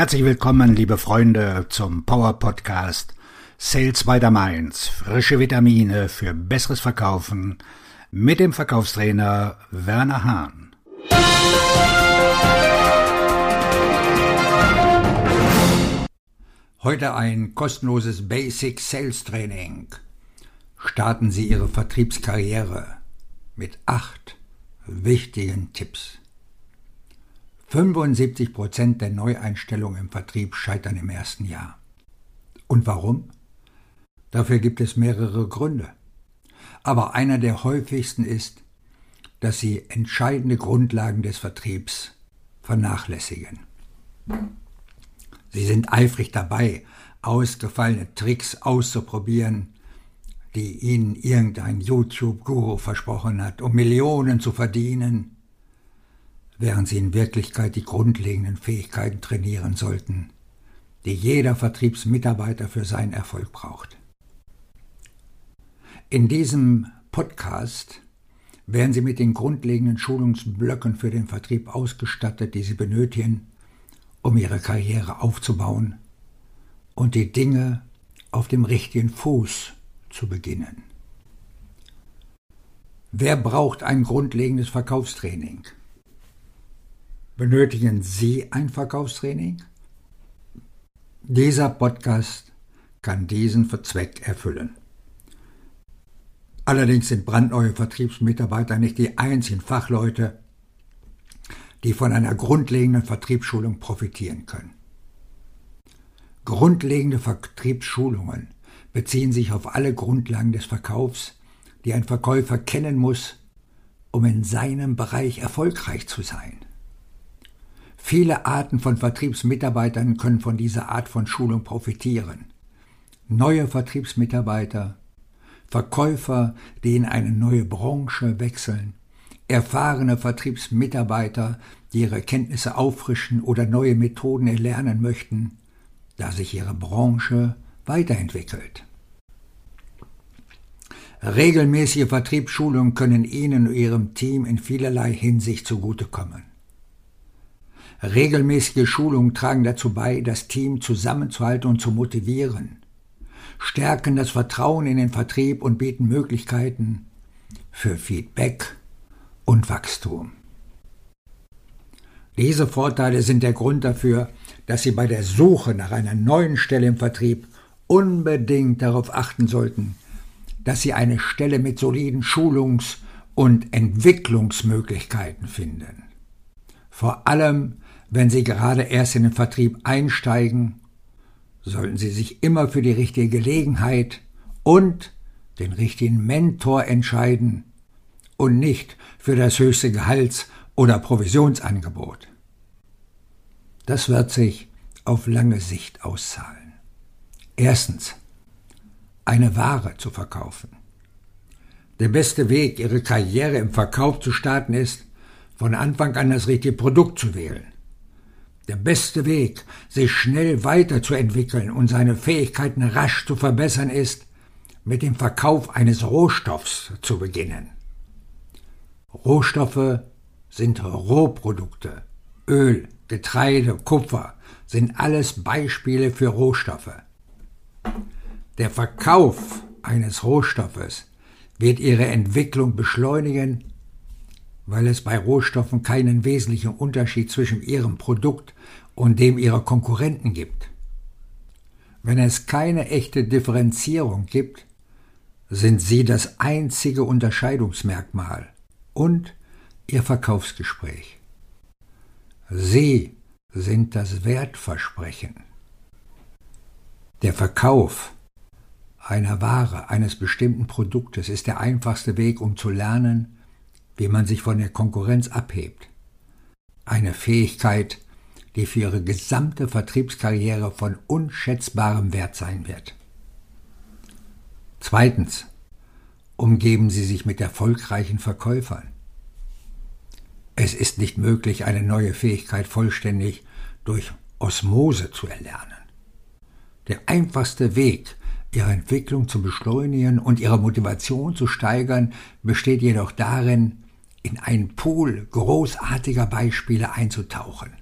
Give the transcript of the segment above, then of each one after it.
Herzlich willkommen, liebe Freunde, zum Power Podcast Sales by the Mainz. Frische Vitamine für besseres Verkaufen mit dem Verkaufstrainer Werner Hahn. Heute ein kostenloses Basic Sales Training. Starten Sie Ihre Vertriebskarriere mit acht wichtigen Tipps. 75 Prozent der Neueinstellungen im Vertrieb scheitern im ersten Jahr. Und warum? Dafür gibt es mehrere Gründe. Aber einer der häufigsten ist, dass sie entscheidende Grundlagen des Vertriebs vernachlässigen. Sie sind eifrig dabei, ausgefallene Tricks auszuprobieren, die ihnen irgendein YouTube-Guru versprochen hat, um Millionen zu verdienen, während sie in Wirklichkeit die grundlegenden Fähigkeiten trainieren sollten, die jeder Vertriebsmitarbeiter für seinen Erfolg braucht. In diesem Podcast werden Sie mit den grundlegenden Schulungsblöcken für den Vertrieb ausgestattet, die Sie benötigen, um Ihre Karriere aufzubauen und die Dinge auf dem richtigen Fuß zu beginnen. Wer braucht ein grundlegendes Verkaufstraining? Benötigen Sie ein Verkaufstraining? Dieser Podcast kann diesen Zweck erfüllen. Allerdings sind brandneue Vertriebsmitarbeiter nicht die einzigen Fachleute, die von einer grundlegenden Vertriebsschulung profitieren können. Grundlegende Vertriebsschulungen beziehen sich auf alle Grundlagen des Verkaufs, die ein Verkäufer kennen muss, um in seinem Bereich erfolgreich zu sein. Viele Arten von Vertriebsmitarbeitern können von dieser Art von Schulung profitieren. Neue Vertriebsmitarbeiter, Verkäufer, die in eine neue Branche wechseln, erfahrene Vertriebsmitarbeiter, die ihre Kenntnisse auffrischen oder neue Methoden erlernen möchten, da sich ihre Branche weiterentwickelt. Regelmäßige Vertriebsschulungen können Ihnen und Ihrem Team in vielerlei Hinsicht zugutekommen. Regelmäßige Schulungen tragen dazu bei, das Team zusammenzuhalten und zu motivieren, stärken das Vertrauen in den Vertrieb und bieten Möglichkeiten für Feedback und Wachstum. Diese Vorteile sind der Grund dafür, dass Sie bei der Suche nach einer neuen Stelle im Vertrieb unbedingt darauf achten sollten, dass Sie eine Stelle mit soliden Schulungs- und Entwicklungsmöglichkeiten finden. Vor allem wenn Sie gerade erst in den Vertrieb einsteigen, sollten Sie sich immer für die richtige Gelegenheit und den richtigen Mentor entscheiden und nicht für das höchste Gehalts- oder Provisionsangebot. Das wird sich auf lange Sicht auszahlen. Erstens, eine Ware zu verkaufen. Der beste Weg, Ihre Karriere im Verkauf zu starten, ist, von Anfang an das richtige Produkt zu wählen. Der beste Weg, sich schnell weiterzuentwickeln und seine Fähigkeiten rasch zu verbessern, ist, mit dem Verkauf eines Rohstoffs zu beginnen. Rohstoffe sind Rohprodukte. Öl, Getreide, Kupfer sind alles Beispiele für Rohstoffe. Der Verkauf eines Rohstoffes wird ihre Entwicklung beschleunigen weil es bei Rohstoffen keinen wesentlichen Unterschied zwischen ihrem Produkt und dem ihrer Konkurrenten gibt. Wenn es keine echte Differenzierung gibt, sind sie das einzige Unterscheidungsmerkmal und ihr Verkaufsgespräch. Sie sind das Wertversprechen. Der Verkauf einer Ware, eines bestimmten Produktes ist der einfachste Weg, um zu lernen, wie man sich von der Konkurrenz abhebt. Eine Fähigkeit, die für ihre gesamte Vertriebskarriere von unschätzbarem Wert sein wird. Zweitens. Umgeben Sie sich mit erfolgreichen Verkäufern. Es ist nicht möglich, eine neue Fähigkeit vollständig durch Osmose zu erlernen. Der einfachste Weg, ihre Entwicklung zu beschleunigen und ihre Motivation zu steigern, besteht jedoch darin, in einen Pool großartiger Beispiele einzutauchen.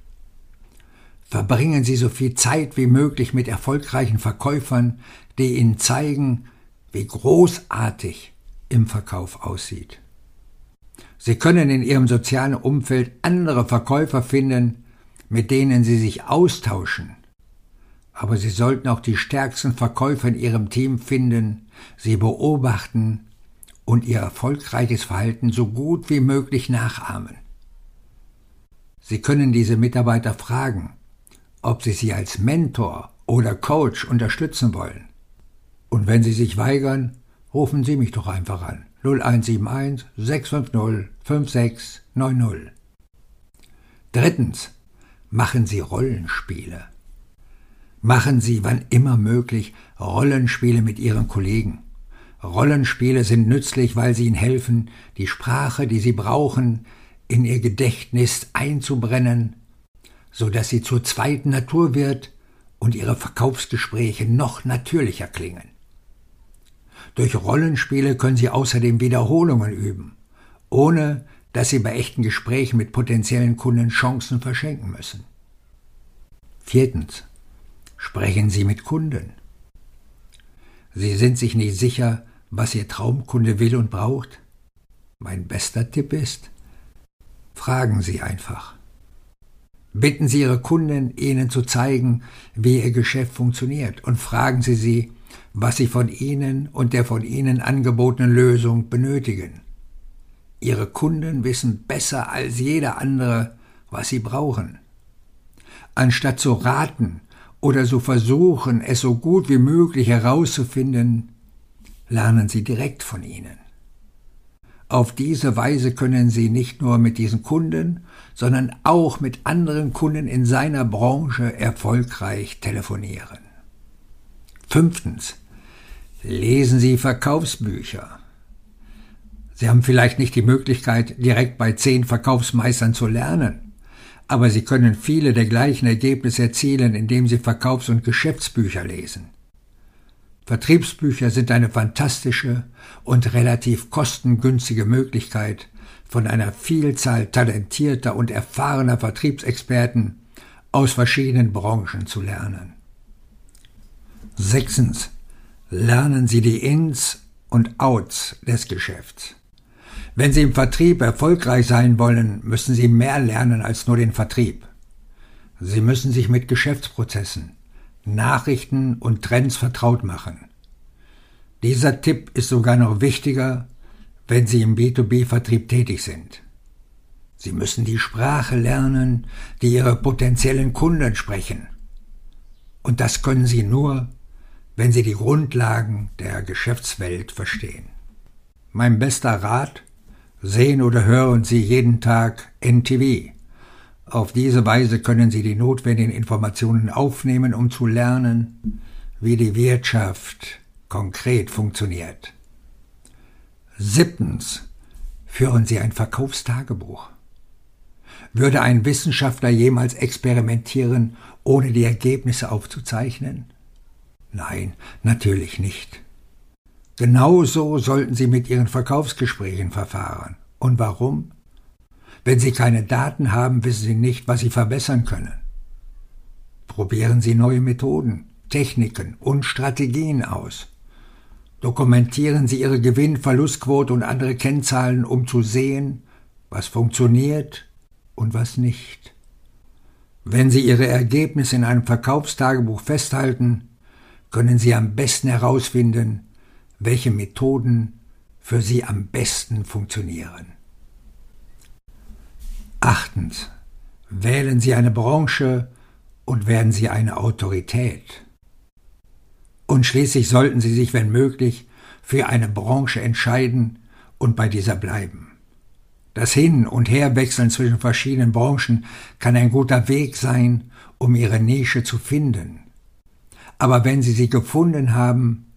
Verbringen Sie so viel Zeit wie möglich mit erfolgreichen Verkäufern, die Ihnen zeigen, wie großartig im Verkauf aussieht. Sie können in Ihrem sozialen Umfeld andere Verkäufer finden, mit denen Sie sich austauschen. Aber Sie sollten auch die stärksten Verkäufer in Ihrem Team finden, sie beobachten und Ihr erfolgreiches Verhalten so gut wie möglich nachahmen. Sie können diese Mitarbeiter fragen, ob Sie sie als Mentor oder Coach unterstützen wollen. Und wenn Sie sich weigern, rufen Sie mich doch einfach an. 0171 650 5690. Drittens. Machen Sie Rollenspiele. Machen Sie, wann immer möglich, Rollenspiele mit Ihren Kollegen. Rollenspiele sind nützlich, weil sie Ihnen helfen, die Sprache, die Sie brauchen, in Ihr Gedächtnis einzubrennen, so dass sie zur zweiten Natur wird und Ihre Verkaufsgespräche noch natürlicher klingen. Durch Rollenspiele können Sie außerdem Wiederholungen üben, ohne dass Sie bei echten Gesprächen mit potenziellen Kunden Chancen verschenken müssen. Viertens. Sprechen Sie mit Kunden. Sie sind sich nicht sicher, was Ihr Traumkunde will und braucht? Mein bester Tipp ist, fragen Sie einfach. Bitten Sie Ihre Kunden, Ihnen zu zeigen, wie Ihr Geschäft funktioniert, und fragen Sie sie, was sie von Ihnen und der von Ihnen angebotenen Lösung benötigen. Ihre Kunden wissen besser als jeder andere, was sie brauchen. Anstatt zu raten oder zu versuchen, es so gut wie möglich herauszufinden, lernen Sie direkt von ihnen. Auf diese Weise können Sie nicht nur mit diesen Kunden, sondern auch mit anderen Kunden in seiner Branche erfolgreich telefonieren. Fünftens. Lesen Sie Verkaufsbücher. Sie haben vielleicht nicht die Möglichkeit, direkt bei zehn Verkaufsmeistern zu lernen, aber Sie können viele der gleichen Ergebnisse erzielen, indem Sie Verkaufs- und Geschäftsbücher lesen. Vertriebsbücher sind eine fantastische und relativ kostengünstige Möglichkeit, von einer Vielzahl talentierter und erfahrener Vertriebsexperten aus verschiedenen Branchen zu lernen. Sechstens. Lernen Sie die Ins und Outs des Geschäfts. Wenn Sie im Vertrieb erfolgreich sein wollen, müssen Sie mehr lernen als nur den Vertrieb. Sie müssen sich mit Geschäftsprozessen, Nachrichten und Trends vertraut machen. Dieser Tipp ist sogar noch wichtiger, wenn Sie im B2B-Vertrieb tätig sind. Sie müssen die Sprache lernen, die Ihre potenziellen Kunden sprechen. Und das können Sie nur, wenn Sie die Grundlagen der Geschäftswelt verstehen. Mein bester Rat, sehen oder hören Sie jeden Tag NTV, auf diese Weise können Sie die notwendigen Informationen aufnehmen, um zu lernen, wie die Wirtschaft konkret funktioniert. Siebtens. Führen Sie ein Verkaufstagebuch. Würde ein Wissenschaftler jemals experimentieren, ohne die Ergebnisse aufzuzeichnen? Nein, natürlich nicht. Genauso sollten Sie mit Ihren Verkaufsgesprächen verfahren. Und warum? Wenn Sie keine Daten haben, wissen Sie nicht, was Sie verbessern können. Probieren Sie neue Methoden, Techniken und Strategien aus. Dokumentieren Sie Ihre Gewinn-, Verlustquote und andere Kennzahlen, um zu sehen, was funktioniert und was nicht. Wenn Sie Ihre Ergebnisse in einem Verkaufstagebuch festhalten, können Sie am besten herausfinden, welche Methoden für Sie am besten funktionieren. Achtens. Wählen Sie eine Branche und werden Sie eine Autorität. Und schließlich sollten Sie sich, wenn möglich, für eine Branche entscheiden und bei dieser bleiben. Das Hin- und Herwechseln zwischen verschiedenen Branchen kann ein guter Weg sein, um Ihre Nische zu finden. Aber wenn Sie sie gefunden haben,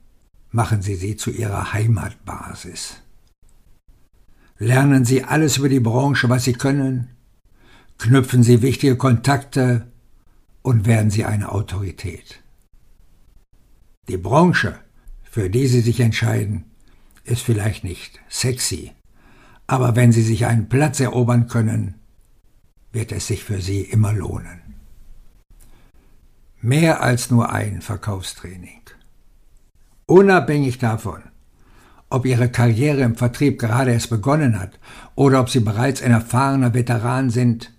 machen Sie sie zu Ihrer Heimatbasis. Lernen Sie alles über die Branche, was Sie können, knüpfen Sie wichtige Kontakte und werden Sie eine Autorität. Die Branche, für die Sie sich entscheiden, ist vielleicht nicht sexy, aber wenn Sie sich einen Platz erobern können, wird es sich für Sie immer lohnen. Mehr als nur ein Verkaufstraining. Unabhängig davon, ob Ihre Karriere im Vertrieb gerade erst begonnen hat oder ob Sie bereits ein erfahrener Veteran sind,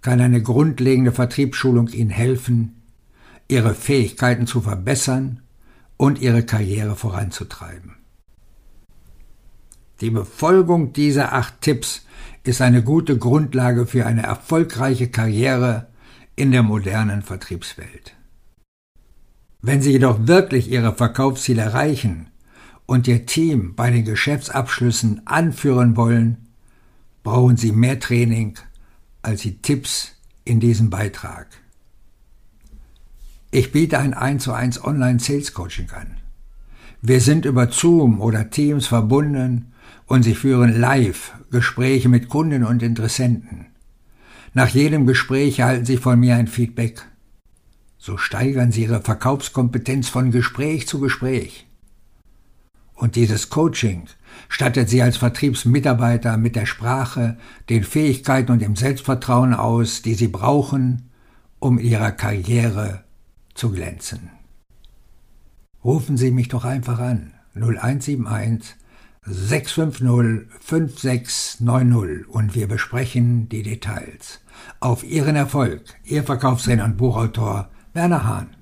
kann eine grundlegende Vertriebsschulung Ihnen helfen, Ihre Fähigkeiten zu verbessern und Ihre Karriere voranzutreiben. Die Befolgung dieser acht Tipps ist eine gute Grundlage für eine erfolgreiche Karriere in der modernen Vertriebswelt. Wenn Sie jedoch wirklich Ihre Verkaufsziele erreichen und Ihr Team bei den Geschäftsabschlüssen anführen wollen, brauchen Sie mehr Training als die Tipps in diesem Beitrag. Ich biete ein 1 zu 1 Online Sales Coaching an. Wir sind über Zoom oder Teams verbunden und Sie führen live Gespräche mit Kunden und Interessenten. Nach jedem Gespräch erhalten Sie von mir ein Feedback. So steigern Sie Ihre Verkaufskompetenz von Gespräch zu Gespräch. Und dieses Coaching stattet Sie als Vertriebsmitarbeiter mit der Sprache, den Fähigkeiten und dem Selbstvertrauen aus, die Sie brauchen, um Ihrer Karriere zu glänzen. Rufen Sie mich doch einfach an 0171 650 5690 und wir besprechen die Details. Auf Ihren Erfolg, Ihr Verkaufstrainer und Buchautor Werner Hahn.